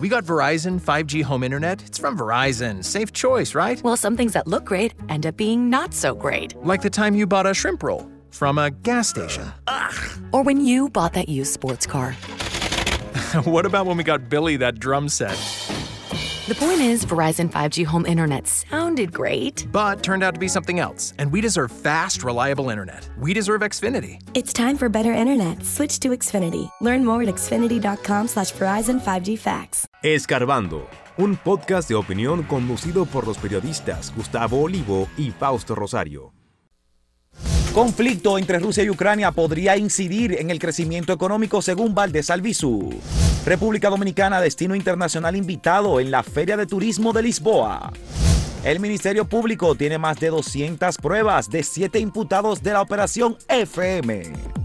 We got Verizon 5G home internet. It's from Verizon. Safe choice, right? Well, some things that look great end up being not so great. Like the time you bought a shrimp roll from a gas station. Ugh. Or when you bought that used sports car. what about when we got Billy that drum set? The point is, Verizon 5G home internet sounded great, but turned out to be something else, and we deserve fast, reliable internet. We deserve Xfinity. It's time for better internet. Switch to Xfinity. Learn more at xfinity.com slash Verizon 5G Facts. Escarbando, un podcast de opinión conducido por los periodistas Gustavo Olivo y Fausto Rosario. Conflicto entre Rusia y Ucrania podría incidir en el crecimiento económico según Valdés. República Dominicana destino internacional invitado en la Feria de Turismo de Lisboa. El Ministerio Público tiene más de 200 pruebas de 7 imputados de la operación FM.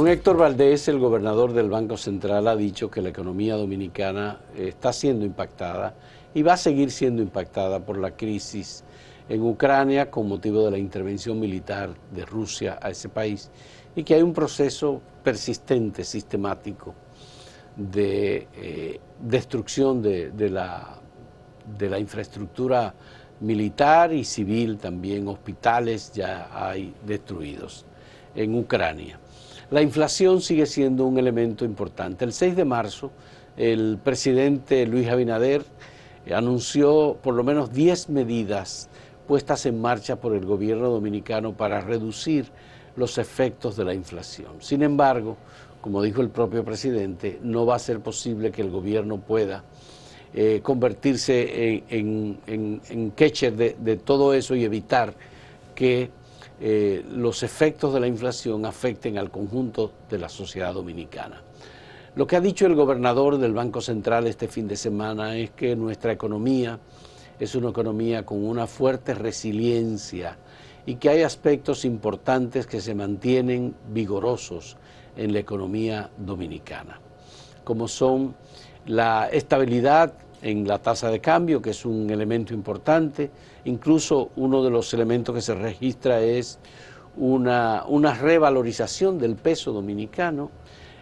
Don Héctor Valdés, el gobernador del Banco Central, ha dicho que la economía dominicana está siendo impactada y va a seguir siendo impactada por la crisis en Ucrania con motivo de la intervención militar de Rusia a ese país y que hay un proceso persistente, sistemático, de eh, destrucción de, la, de la infraestructura militar y civil también, hospitales ya hay destruidos en Ucrania. La inflación sigue siendo un elemento importante. El 6 de marzo, el presidente Luis Abinader anunció por lo menos 10 medidas puestas en marcha por el gobierno dominicano para reducir los efectos de la inflación. Sin embargo, como dijo el propio presidente, no va a ser posible que el gobierno pueda eh, convertirse en, catcher de todo eso y evitar que eh, los efectos de la inflación afecten al conjunto de la sociedad dominicana. Lo que ha dicho el gobernador del Banco Central este fin de semana es que nuestra economía es una economía con una fuerte resiliencia y que hay aspectos importantes que se mantienen vigorosos en la economía dominicana, como son la estabilidad en la tasa de cambio, que es un elemento importante. Incluso uno de los elementos que se registra es una, revalorización del peso dominicano.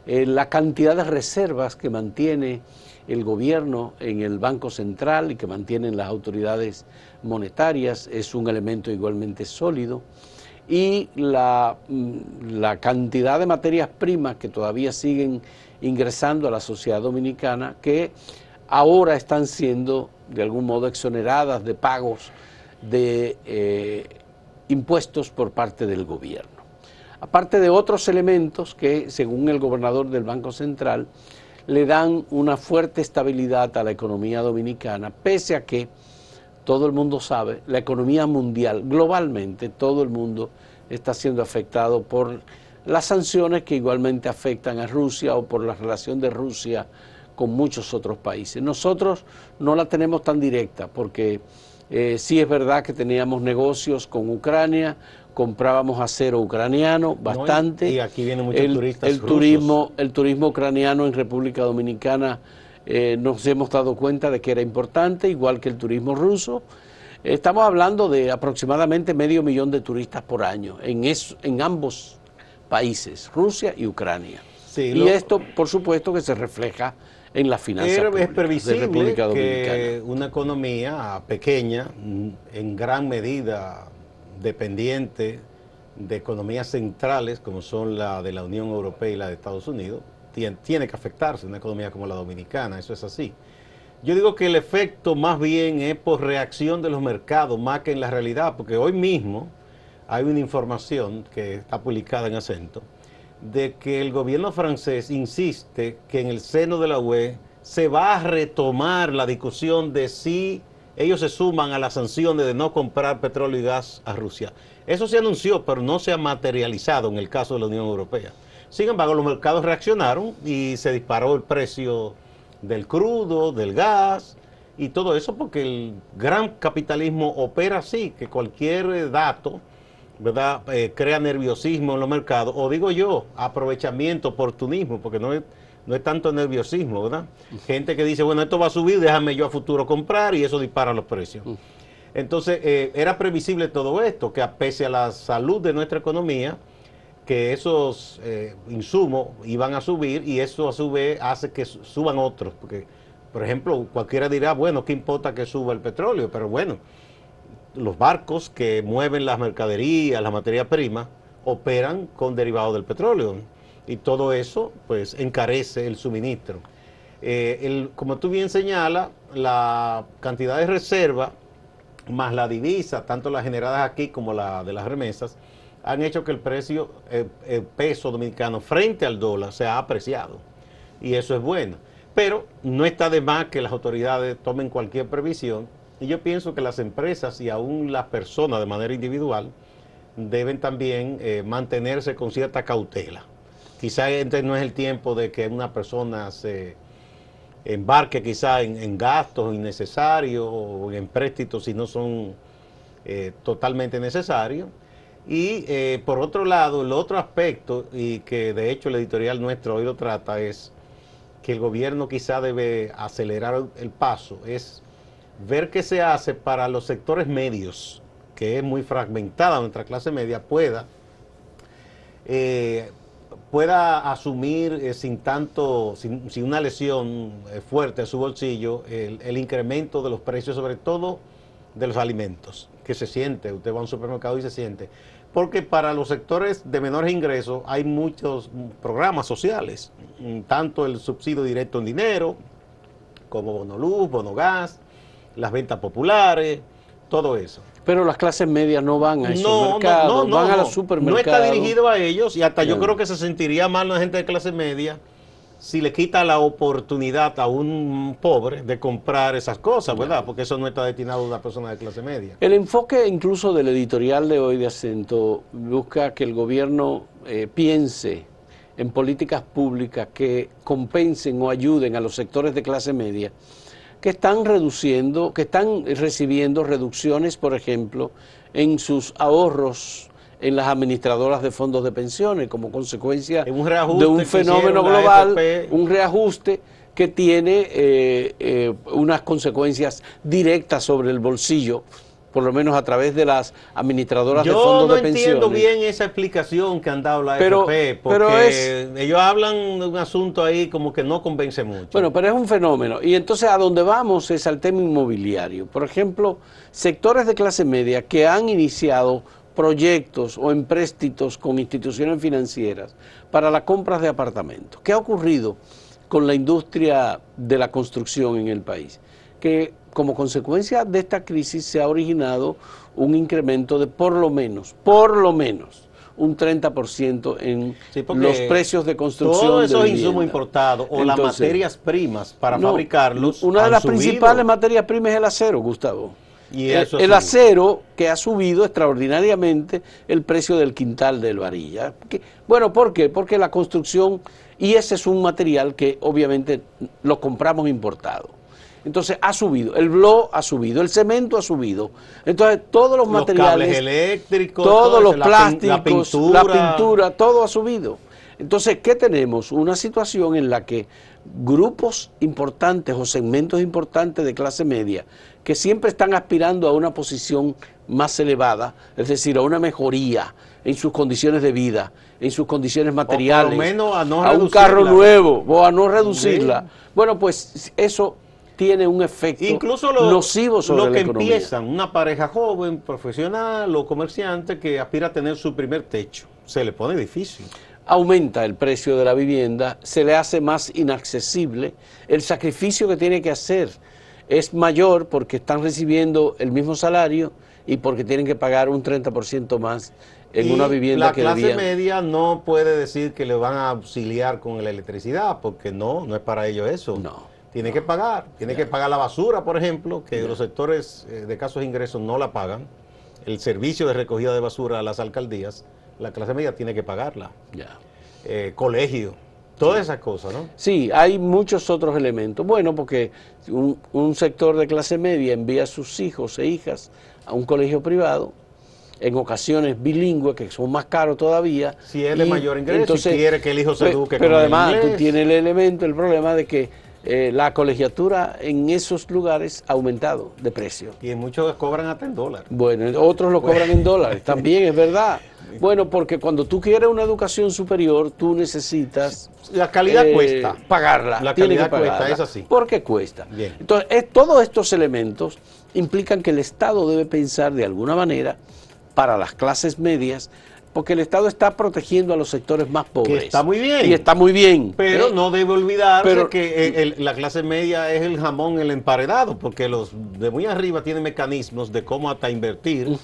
Eh, la cantidad de reservas que mantiene el gobierno en el Banco Central y que mantienen las autoridades monetarias es un elemento igualmente sólido. Y la, mm, la cantidad de materias primas que todavía siguen ingresando a la sociedad dominicana que ahora están siendo de algún modo exoneradas de pagos de eh, impuestos por parte del gobierno. Aparte de otros elementos que, según el gobernador del Banco Central, le dan una fuerte estabilidad a la economía dominicana, pese a que todo el mundo sabe, la economía mundial, globalmente, todo el mundo está siendo afectado por las sanciones que igualmente afectan a Rusia o por la relación de Rusia con muchos otros países. Nosotros no la tenemos tan directa porque eh, sí es verdad que teníamos negocios con Ucrania, comprábamos acero ucraniano bastante. y aquí vienen muchos el, turistas el turismo, el turismo ucraniano en República Dominicana eh, nos hemos dado cuenta de que era importante, igual que el turismo ruso. Estamos hablando de aproximadamente medio millón de turistas por año en, en ambos países, Rusia y Ucrania. y esto, por supuesto, que se refleja en la finanza es previsible que una economía pequeña, en gran medida dependiente de economías centrales como son la de la Unión Europea y la de Estados Unidos, tiene, que afectarse una economía como la dominicana, eso es así. Yo digo que el efecto más bien es por reacción de los mercados más que en la realidad, porque hoy mismo hay una información que está publicada en acento de que el gobierno francés insiste que en el seno de la UE se va a retomar la discusión de si ellos se suman a las sanciones de no comprar petróleo y gas a Rusia. Eso se anunció, pero no se ha materializado en el caso de la Unión Europea. Sin embargo, los mercados reaccionaron y se disparó el precio del crudo, del gas y todo eso porque el gran capitalismo opera así, que cualquier dato ¿verdad? Eh, crea nerviosismo en los mercados, o digo yo, aprovechamiento, oportunismo, porque no es, no es tanto nerviosismo, ¿verdad? Gente que dice, bueno, esto va a subir, déjame yo a futuro comprar y eso dispara los precios. Entonces, eh, era previsible todo esto, que pese a la salud de nuestra economía, que esos eh, insumos iban a subir y eso a su vez hace que suban otros. Porque, por ejemplo, cualquiera dirá, bueno, ¿qué importa que suba el petróleo? Pero bueno, los barcos que mueven las mercaderías, la materia prima, operan con derivados del petróleo. Y todo eso, pues, encarece el suministro. Eh, como tú bien señalas, la cantidad de reserva más la divisa, tanto las generadas aquí como la de las remesas, han hecho que el precio, el, eh, el peso dominicano frente al dólar se ha apreciado. Y eso es bueno. Pero no está de más que las autoridades tomen cualquier previsión. Y yo pienso que las empresas y aún las personas de manera individual deben también eh, mantenerse con cierta cautela. Quizá este no es el tiempo de que una persona se embarque quizá en, gastos innecesarios o en préstitos si no son eh, totalmente necesarios. Y eh, por otro lado, el otro aspecto, y que de hecho el editorial nuestro hoy lo trata, es que el gobierno quizá debe acelerar el paso, es ver qué se hace para los sectores medios, que es muy fragmentada nuestra clase media, pueda eh, pueda asumir eh, sin tanto, sin, una lesión eh, fuerte en su bolsillo, el, incremento de los precios, sobre todo de los alimentos, que se siente, usted va a un supermercado y se siente. Porque para los sectores de menores ingresos hay muchos programas sociales, mm, tanto el subsidio directo en dinero, como bono luz, bono gas, las ventas populares, todo eso. Pero las clases medias no van a esos mercados, van a los supermercados. No está dirigido a ellos y hasta yo creo que se sentiría mal la gente de clase media si le quita la oportunidad a un pobre de comprar esas cosas, ¿verdad? Porque eso no está destinado a una persona de clase media. El enfoque incluso del editorial de hoy de Acento busca que el gobierno eh, piense en políticas públicas que compensen o ayuden a los sectores de clase media que están reduciendo, que están recibiendo reducciones, por ejemplo, en sus ahorros en las administradoras de fondos de pensiones como consecuencia de un fenómeno global, un reajuste que tiene eh, eh, unas consecuencias directas sobre el bolsillo por lo menos a través de las administradoras de fondos de pensiones. Yo no entiendo bien esa explicación que han dado la pero, porque ellos hablan de un asunto ahí como que no convence mucho. Bueno, pero es un fenómeno. Y entonces a donde vamos es al tema inmobiliario. Por ejemplo, sectores de clase media que han iniciado proyectos o empréstitos con instituciones financieras para las compras de apartamentos. ¿Qué ha ocurrido con la industria de la construcción en el país? Que como consecuencia de esta crisis se ha originado un incremento de por lo menos, por lo menos, un 30% en los precios de construcción. Todos esos insumos importados o las materias primas para fabricarlos. Una de las principales materias primas es el acero, Gustavo. Y el, acero que ha subido extraordinariamente el precio del quintal del varilla. Bueno, ¿por qué? Porque la construcción, y ese es un material que obviamente lo compramos importado. Entonces ha subido, el blo ha subido, el cemento ha subido. Entonces todos los, materiales, eléctricos, todos los plásticos, la pintura. la pintura, todo ha subido. Entonces, ¿qué tenemos? Una situación en la que grupos importantes o segmentos importantes de clase media que siempre están aspirando a una posición más elevada, es decir, a una mejoría en sus condiciones de vida, en sus condiciones materiales, menos a, no a un carro nuevo o a no reducirla. Bueno, pues eso tiene un efecto Incluso nocivo sobre lo que empiezan, una pareja joven, profesional o comerciante que aspira a tener su primer techo, se le pone difícil. Aumenta el precio de la vivienda, se le hace más inaccesible, el sacrificio que tiene que hacer es mayor porque están recibiendo el mismo salario y porque tienen que pagar un 30% más en una vivienda la clase media no puede decir que le van a auxiliar con la electricidad porque no, no es para ello eso. No tiene que pagar, tiene que pagar la basura, por ejemplo, que los sectores eh, de casos de ingresos no la pagan. El servicio de recogida de basura a las alcaldías, la clase media tiene que pagarla. Ya. Eh, colegio, todas esas cosas, ¿no? Sí, hay muchos otros elementos. Bueno, porque un, un, sector de clase media envía a sus hijos e hijas a un colegio privado, en ocasiones bilingüe, que son más caros todavía. Si es de mayor ingreso, si quiere que el hijo se eduque Pero además tú tienes el elemento, el problema de que eh, la colegiatura en esos lugares ha aumentado de precio. Y muchos cobran hasta en dólares. Bueno, otros lo cobran en dólares, también es verdad. Bueno, porque cuando tú quieres una educación superior, tú necesitas... La calidad eh, cuesta. Pagarla. La calidad cuesta, es así. ¿Por qué cuesta? Entonces, todos estos elementos implican que el Estado debe pensar de alguna manera para las clases medias porque el Estado está protegiendo a los sectores más pobres. está muy bien. Y está muy bien. Pero ¿eh? no debe olvidarse que la clase media es el jamón, el emparedado, porque los de muy arriba tienen mecanismos de cómo hasta invertir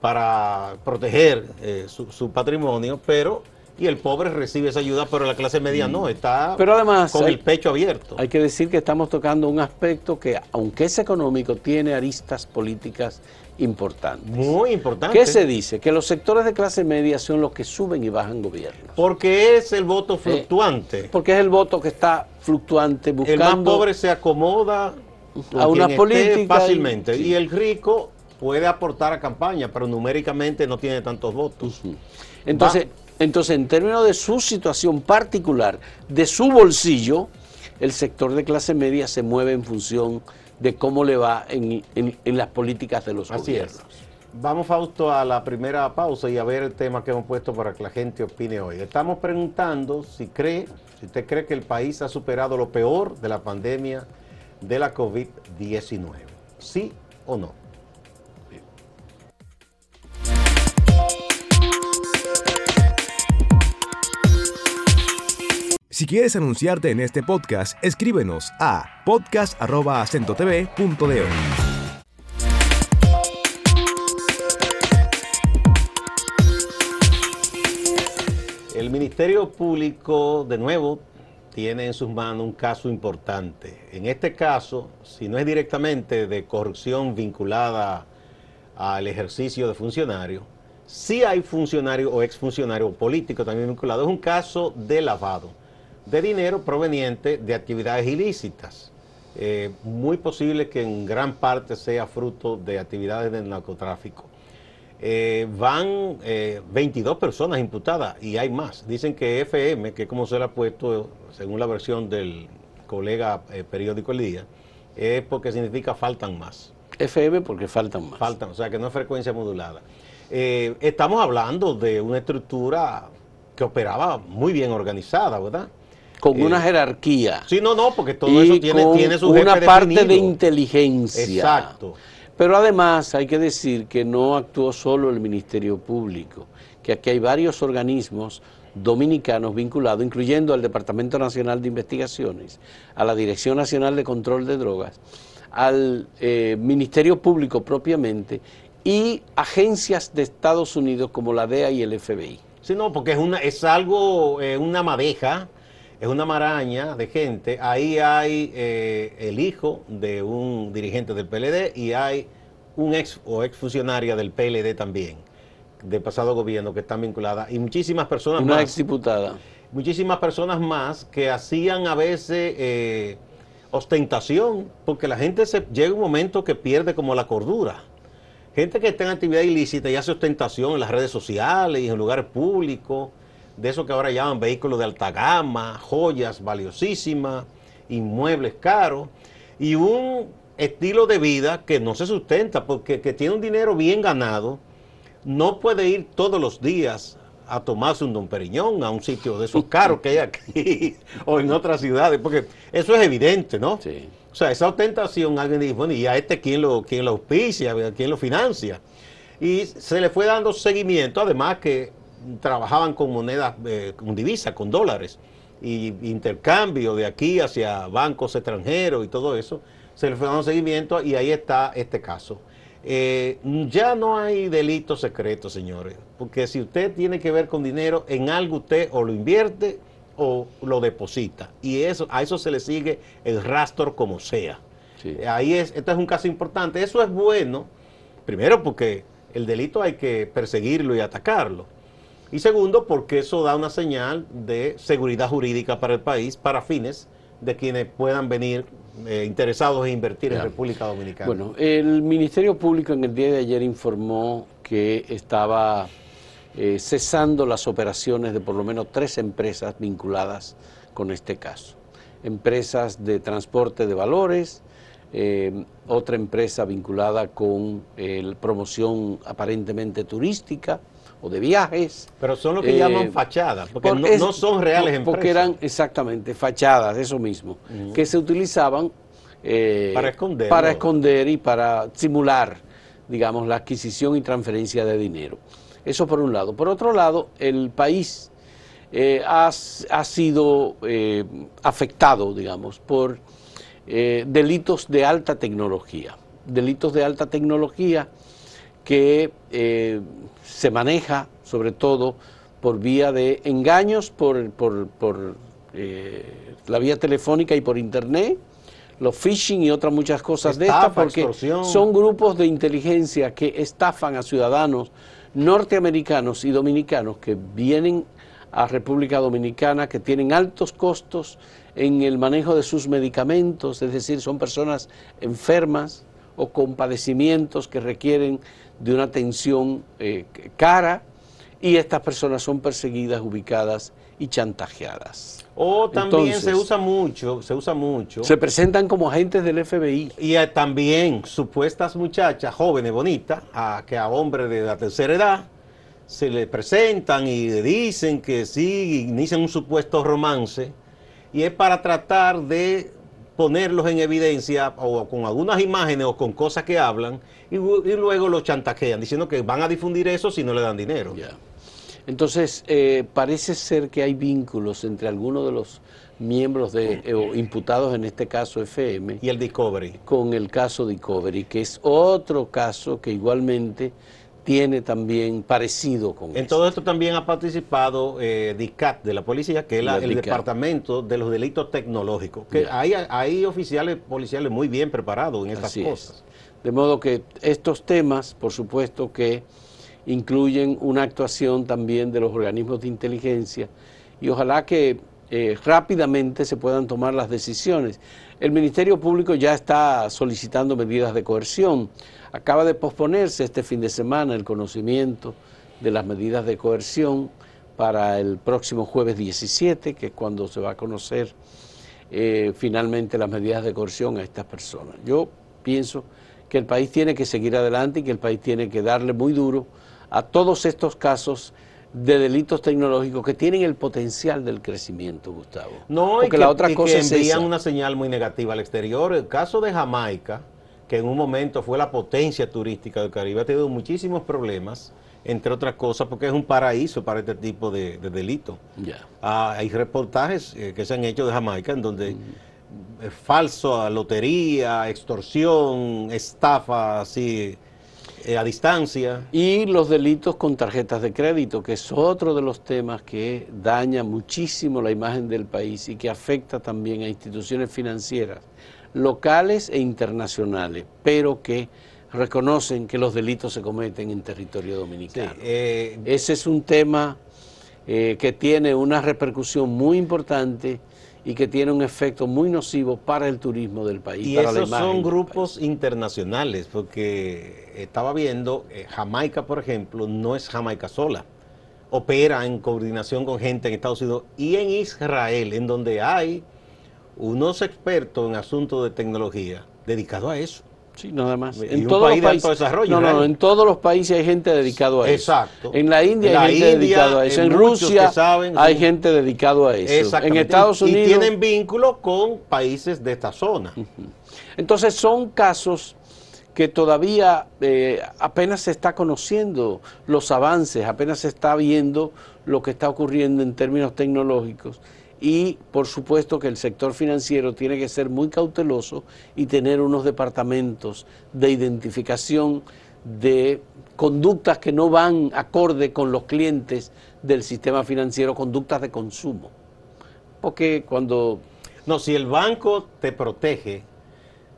para proteger eh, su, patrimonio, pero y el pobre recibe esa ayuda, pero la clase media no, está pero además, con el pecho abierto. Hay que decir que estamos tocando un aspecto que, aunque es económico, tiene aristas políticas importantes. Muy importantes. ¿Qué se dice? Que los sectores de clase media son los que suben y bajan gobiernos. Porque es el voto eh, fluctuante. porque es el voto que está fluctuante buscando... El más pobre se acomoda a una política fácilmente y el rico puede aportar a campaña, pero numéricamente no tiene tantos votos. Entonces, entonces, en términos de su situación particular, de su bolsillo, el sector de clase media se mueve en función de cómo le va en, las políticas de los Así Es. Vamos, Fausto, a la primera pausa y a ver el tema que hemos puesto para que la gente opine hoy. Estamos preguntando si cree, si usted cree que el país ha superado lo peor de la pandemia de la COVID-19. ¿Sí o no? Si quieres anunciarte en este podcast, escríbenos a podcast.acentotv.de. El Ministerio Público, de nuevo, tiene en sus manos un caso importante. En este caso, si no es directamente de corrupción vinculada al ejercicio de funcionario, sí hay funcionario o exfuncionario político también vinculado. Es un caso de lavado de dinero proveniente de actividades ilícitas. Eh, muy posible que en gran parte sea fruto de actividades del narcotráfico. Eh, van 22 eh, personas imputadas y hay más. Dicen que FM, que como se le ha puesto según la versión del colega periódico El Día, es porque significa faltan más. FM porque faltan más. Faltan, o sea que no es frecuencia modulada. estamos hablando de una estructura que operaba muy bien organizada, ¿verdad? Con una eh, jerarquía. Sí, no, no, porque todo eso tiene, tiene su una parte de inteligencia. Exacto. Pero además hay que decir que no actuó solo el Ministerio Público, que aquí hay varios organismos dominicanos vinculados, incluyendo al Departamento Nacional de Investigaciones, a la Dirección Nacional de Control de Drogas, al eh, Ministerio Público propiamente y agencias de Estados Unidos como la DEA y el FBI. Sí, no, porque es, una, es algo, eh, una madeja es una maraña de gente. Ahí hay eh, el hijo de un dirigente del PLD y hay un ex o ex funcionaria del PLD también, de pasado gobierno, que están vinculadas, y muchísimas personas más. Una ex diputada. Muchísimas personas más que hacían a veces eh, ostentación, porque la gente se, llega un momento que pierde como la cordura. Gente que está en actividad ilícita y hace ostentación en las redes sociales y en lugares públicos de eso que ahora llaman vehículos de alta gama, joyas valiosísimas, inmuebles caros y un estilo de vida que no se sustenta porque que tiene un dinero bien ganado no puede ir todos los días a tomarse un Don Periñón a un sitio de esos caros que hay aquí o en otras ciudades, porque eso es evidente, ¿no? Sí. O sea, esa ostentación, alguien dice, bueno, ¿y a este quién lo, quién lo auspicia, quién lo financia? Y se le fue dando seguimiento, además que trabajaban con monedas, eh, con divisas, con dólares, y intercambio de aquí hacia bancos extranjeros y todo eso, se le fue dando seguimiento y ahí está este caso. Eh, ya no hay delitos secretos, señores, porque si usted tiene que ver con dinero, en algo usted o lo invierte o lo deposita, y eso a eso se le sigue el rastro como sea. Ahí es, esto es un caso importante. Eso es bueno, primero porque el delito hay que perseguirlo y atacarlo. Y segundo, porque eso da una señal de seguridad jurídica para el país, para fines de quienes puedan venir eh, interesados en invertir en República Dominicana. Bueno, el Ministerio Público en el día de ayer informó que estaba eh, cesando las operaciones de por lo menos tres empresas vinculadas con este caso. empresas de transporte de valores, eh, otra empresa vinculada con promoción aparentemente turística o de viajes. Pero son lo que llaman fachadas, porque no, son reales empresas. Porque eran exactamente fachadas, eso mismo, que se utilizaban para, esconder, para esconder y para simular, digamos, la adquisición y transferencia de dinero. Eso por un lado. Por otro lado, el país eh, ha, sido eh, afectado, digamos, por eh, delitos de alta tecnología. Delitos de alta tecnología que se maneja sobre todo por vía de engaños por, por, por la vía telefónica y por internet, los phishing y otras muchas cosas de estas, porque son grupos de inteligencia que estafan a ciudadanos norteamericanos y dominicanos que vienen a República Dominicana, que tienen altos costos en el manejo de sus medicamentos, es decir, son personas enfermas o con padecimientos que requieren de una atención eh, cara y estas personas son perseguidas, ubicadas y chantajeadas. O también se usa mucho, se usa mucho. Se presentan como agentes del FBI. Y también supuestas muchachas jóvenes, bonitas, a, que a hombres de la tercera edad se le presentan y le dicen que sí, inician un supuesto romance. Y es para tratar de ponerlos en evidencia o con algunas imágenes o con cosas que hablan y, luego los chantajean diciendo que van a difundir eso si no le dan dinero. Entonces, eh, parece ser que hay vínculos entre algunos de los miembros de, eh, o imputados en este caso FM. Y el Discovery. Con el caso Discovery, que es otro caso que igualmente tiene también parecido con En este. todo esto también ha participado eh, DICAT de la policía, que es el Departamento de los Delitos Tecnológicos, que hay, hay, oficiales policiales muy bien preparados en estas cosas. De modo que estos temas, por supuesto que incluyen una actuación también de los organismos de inteligencia y ojalá que eh, rápidamente se puedan tomar las decisiones. El Ministerio Público ya está solicitando medidas de coerción. Acaba de posponerse este fin de semana el conocimiento de las medidas de coerción para el próximo jueves 17, que es cuando se va a conocer eh, finalmente las medidas de coerción a estas personas. Yo pienso que el país tiene que seguir adelante y que el país tiene que darle muy duro a todos estos casos de delitos tecnológicos que tienen el potencial del crecimiento, Gustavo. No, Porque y que, la otra cosa envían una señal muy negativa al exterior. El caso de Jamaica, que en un momento fue la potencia turística del Caribe, ha tenido muchísimos problemas, entre otras cosas, porque es un paraíso para este tipo de, delitos. Ah, hay reportajes eh, que se han hecho de Jamaica en donde falso, lotería, extorsión, estafa, así eh, a distancia. Y los delitos con tarjetas de crédito, que es otro de los temas que daña muchísimo la imagen del país y que afecta también a instituciones financieras locales e internacionales, pero que reconocen que los delitos se cometen en territorio dominicano. Eh, Ese es un tema eh, que tiene una repercusión muy importante y que tiene un efecto muy nocivo para el turismo del país. Y esos son grupos internacionales, porque estaba viendo, eh, Jamaica, por ejemplo, no es Jamaica sola. Opera en coordinación con gente en Estados Unidos y en Israel, en donde hay unos expertos en asuntos de tecnología dedicados a eso. Sí, nada más. en todos los países, no, no, en todos los países hay gente dedicado a eso. Exacto. En la India hay gente dedicada a eso. En Rusia hay gente dedicado a eso. En Estados Unidos. Y tienen vínculo con países de esta zona. Entonces son casos que todavía eh, apenas se está conociendo los avances, apenas se está viendo lo que está ocurriendo en términos tecnológicos y por supuesto que el sector financiero tiene que ser muy cauteloso y tener unos departamentos de identificación de conductas que no van acorde con los clientes del sistema financiero, conductas de consumo. Porque cuando... No, si el banco te protege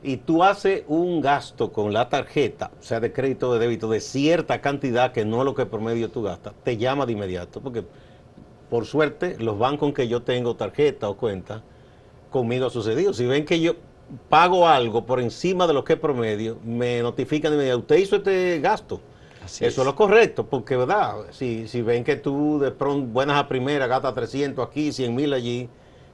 y tú haces un gasto con la tarjeta, o sea, de crédito o de débito, de cierta cantidad que no es lo que promedio tú gastas, te llama de inmediato, porque por suerte, los bancos que yo tengo tarjeta o cuenta, conmigo ha sucedido. Si ven que yo pago algo por encima de lo que es promedio, me notifican y me dicen, usted hizo este gasto. Eso es. lo correcto, porque verdad, si, si ven que tú de pronto, buenas a primera, gastas 300 aquí, 100 mil allí,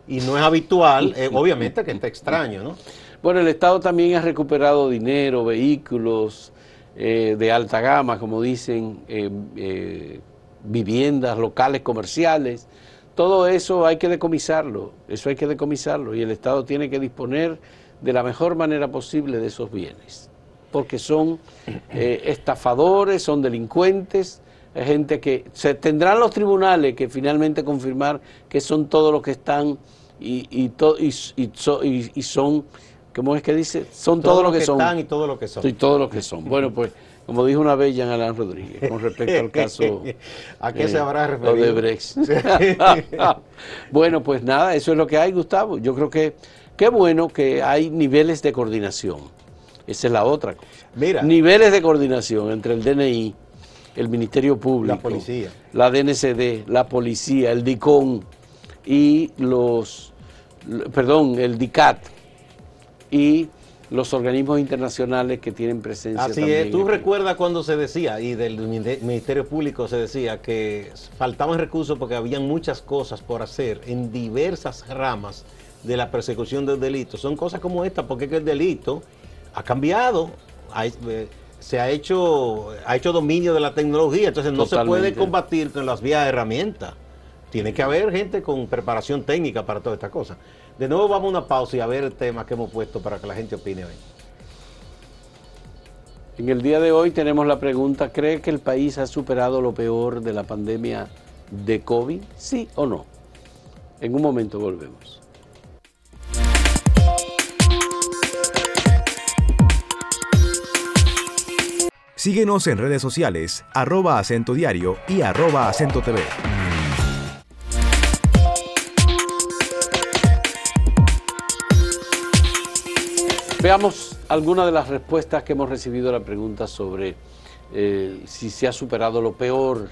y no es habitual, eh, obviamente que está extraño, ¿no? Bueno, el Estado también ha recuperado dinero, vehículos eh, de alta gama, como dicen, eh, viviendas locales, comerciales. Todo eso hay que decomisarlo, eso hay que decomisarlo y el Estado tiene que disponer de la mejor manera posible de esos bienes, porque son estafadores, son delincuentes, gente que se tendrán los tribunales que finalmente confirmar que son todos los que están y, y, y, y son ¿Cómo es que dice? Son todo, lo que, son. Están y todo lo que son. Y todo lo que son. Bueno, pues, como dijo una vez Jean Alain Rodríguez, con respecto al caso. ¿A qué se habrá referido? De bueno, pues nada, eso es lo que hay, Gustavo. Yo creo que qué bueno que hay niveles de coordinación. Esa es la otra cosa. Mira. Niveles de coordinación entre el DNI, el Ministerio Público, la policía, la DNCD, la policía, el DICON y los, perdón, el DICAT y los organismos internacionales que tienen presencia. Así es, tú recuerdas cuando se decía, y del Ministerio Público se decía, que faltaban recursos porque habían muchas cosas por hacer en diversas ramas de la persecución del delito. Son cosas como esta, porque el delito ha cambiado, eh, se ha hecho, ha hecho dominio de la tecnología, entonces no se puede combatir con las vías de herramientas. Tiene que haber gente con preparación técnica para todas estas cosas. De nuevo vamos a una pausa y a ver el tema que hemos puesto para que la gente opine hoy. En el día de hoy tenemos la pregunta, ¿cree que el país ha superado lo peor de la pandemia de COVID? ¿Sí o no? En un momento volvemos. Síguenos en redes sociales, arroba acento diario y arroba acento TV. Veamos algunas de las respuestas que hemos recibido a la pregunta sobre eh, si se ha superado lo peor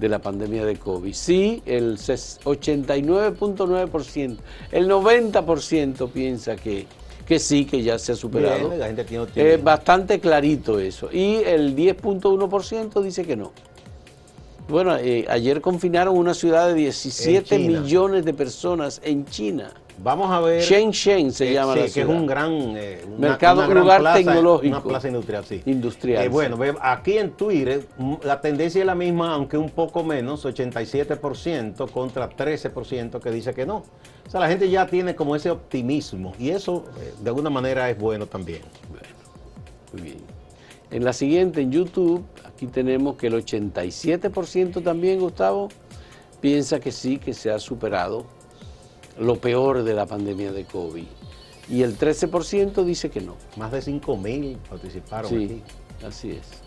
de la pandemia de COVID. Sí, el 89.9%, el 90% piensa que, que sí, que ya se ha superado. Es bastante clarito eso. Y el 10.1% dice que no. Bueno, eh, ayer confinaron una ciudad de 17 millones de personas en China. Vamos a ver. Shenzhen se eh, llama la que es un gran eh, mercado, lugar tecnológico. Una plaza industrial, sí. Industrial. Eh, bueno, aquí en Twitter mm, la tendencia es la misma, aunque un poco menos, 87% contra 13% que dice que no. O sea, la gente ya tiene como ese optimismo y eso de alguna manera es bueno también. Bueno, muy bien. En la siguiente, en YouTube, aquí tenemos que el 87% también, Gustavo, piensa que sí, que se ha superado lo peor de la pandemia de COVID. Y el 13% dice que no. Más de 5 mil participaron sí, así es.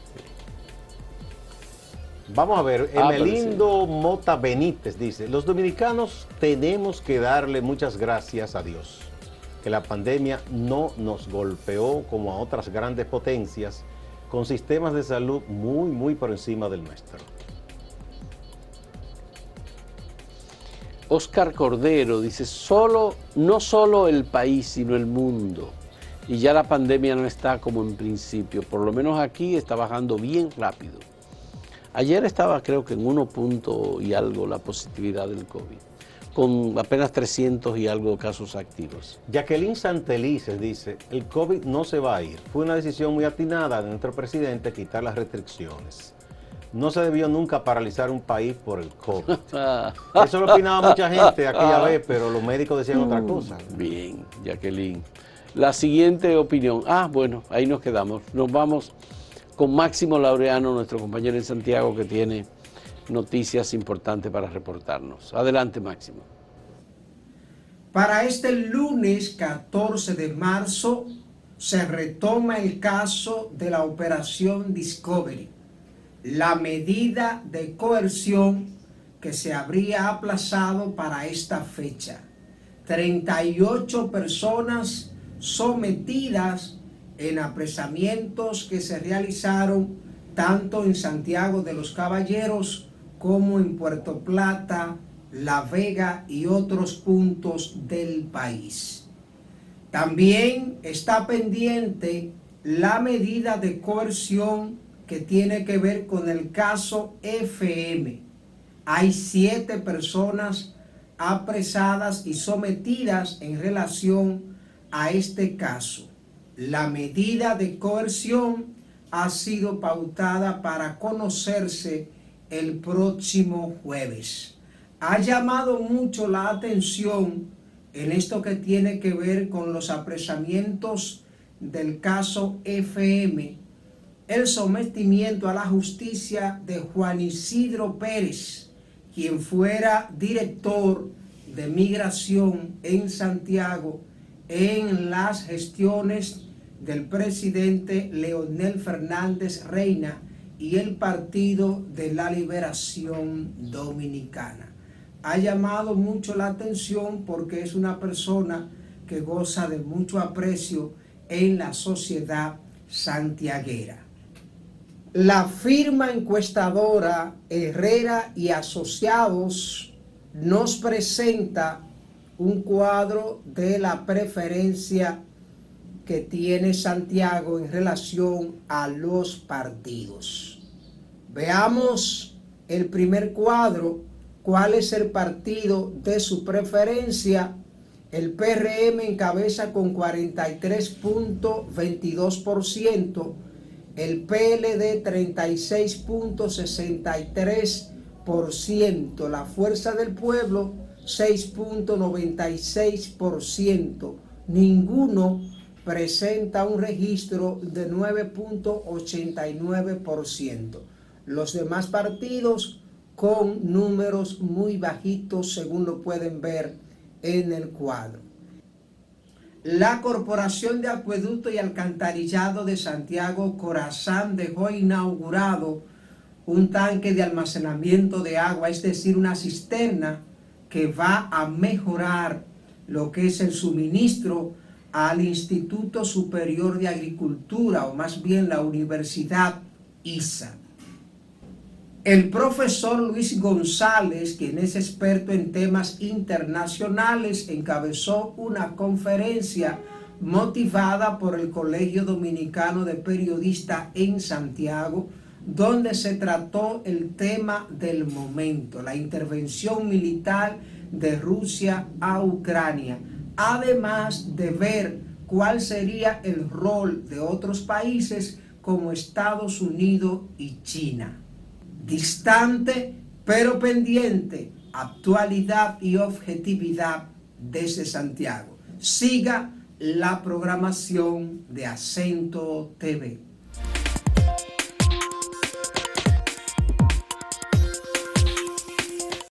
Vamos a ver, ah, Emelindo Mota Benítez dice, los dominicanos tenemos que darle muchas gracias a Dios, que la pandemia no nos golpeó como a otras grandes potencias, con sistemas de salud muy, muy por encima del nuestro. Oscar Cordero dice, solo, no solo el país, sino el mundo. Y ya la pandemia no está como en principio, por lo menos aquí está bajando bien rápido. Ayer estaba creo que en uno punto y algo la positividad del COVID, con apenas 300 y algo casos activos. Jacqueline Santelices dice, el COVID no se va a ir. Fue una decisión muy atinada de nuestro presidente quitar las restricciones. No se debió nunca paralizar un país por el COVID. Eso lo opinaba mucha gente aquella vez, pero los médicos decían otra mm, cosa. Bien, Jacqueline. La siguiente opinión. Ah, bueno, ahí nos quedamos. Nos vamos con Máximo Laureano, nuestro compañero en Santiago, que tiene noticias importantes para reportarnos. Adelante, Máximo. Para este lunes 14 de marzo se retoma el caso de la operación Discovery la medida de coerción que se habría aplazado para esta fecha. 38 personas sometidas en apresamientos que se realizaron tanto en Santiago de los Caballeros como en Puerto Plata, La Vega y otros puntos del país. También está pendiente la medida de coerción que tiene que ver con el caso FM. Hay siete personas apresadas y sometidas en relación a este caso. La medida de coerción ha sido pautada para conocerse el próximo jueves. Ha llamado mucho la atención en esto que tiene que ver con los apresamientos del caso FM, el sometimiento a la justicia de Juan Isidro Pérez, quien fuera director de migración en Santiago en las gestiones del presidente Leonel Fernández Reina y el Partido de la Liberación Dominicana. Ha llamado mucho la atención porque es una persona que goza de mucho aprecio en la sociedad santiaguera. La firma encuestadora Herrera y Asociados nos presenta un cuadro de la preferencia que tiene Santiago en relación a los partidos. Veamos el primer cuadro, cuál es el partido de su preferencia. El PRM encabeza con 43.22%, el PLD 36.63%, la Fuerza del Pueblo 6.96%. Ninguno presenta un registro de 9.89%. Los demás partidos con números muy bajitos según lo pueden ver en el cuadro. La Corporación de Acueducto y Alcantarillado de Santiago Corazán dejó inaugurado un tanque de almacenamiento de agua, es decir, una cisterna que va a mejorar lo que es el suministro al Instituto Superior de Agricultura, o más bien la Universidad ISA. El profesor Luis González, quien es experto en temas internacionales, encabezó una conferencia motivada por el Colegio Dominicano de Periodistas en Santiago, donde se trató el tema del momento, la intervención militar de Rusia a Ucrania además de ver cuál sería el rol de otros países como Estados Unidos y China. Distante pero pendiente, actualidad y objetividad desde Santiago. Siga la programación de Acento TV.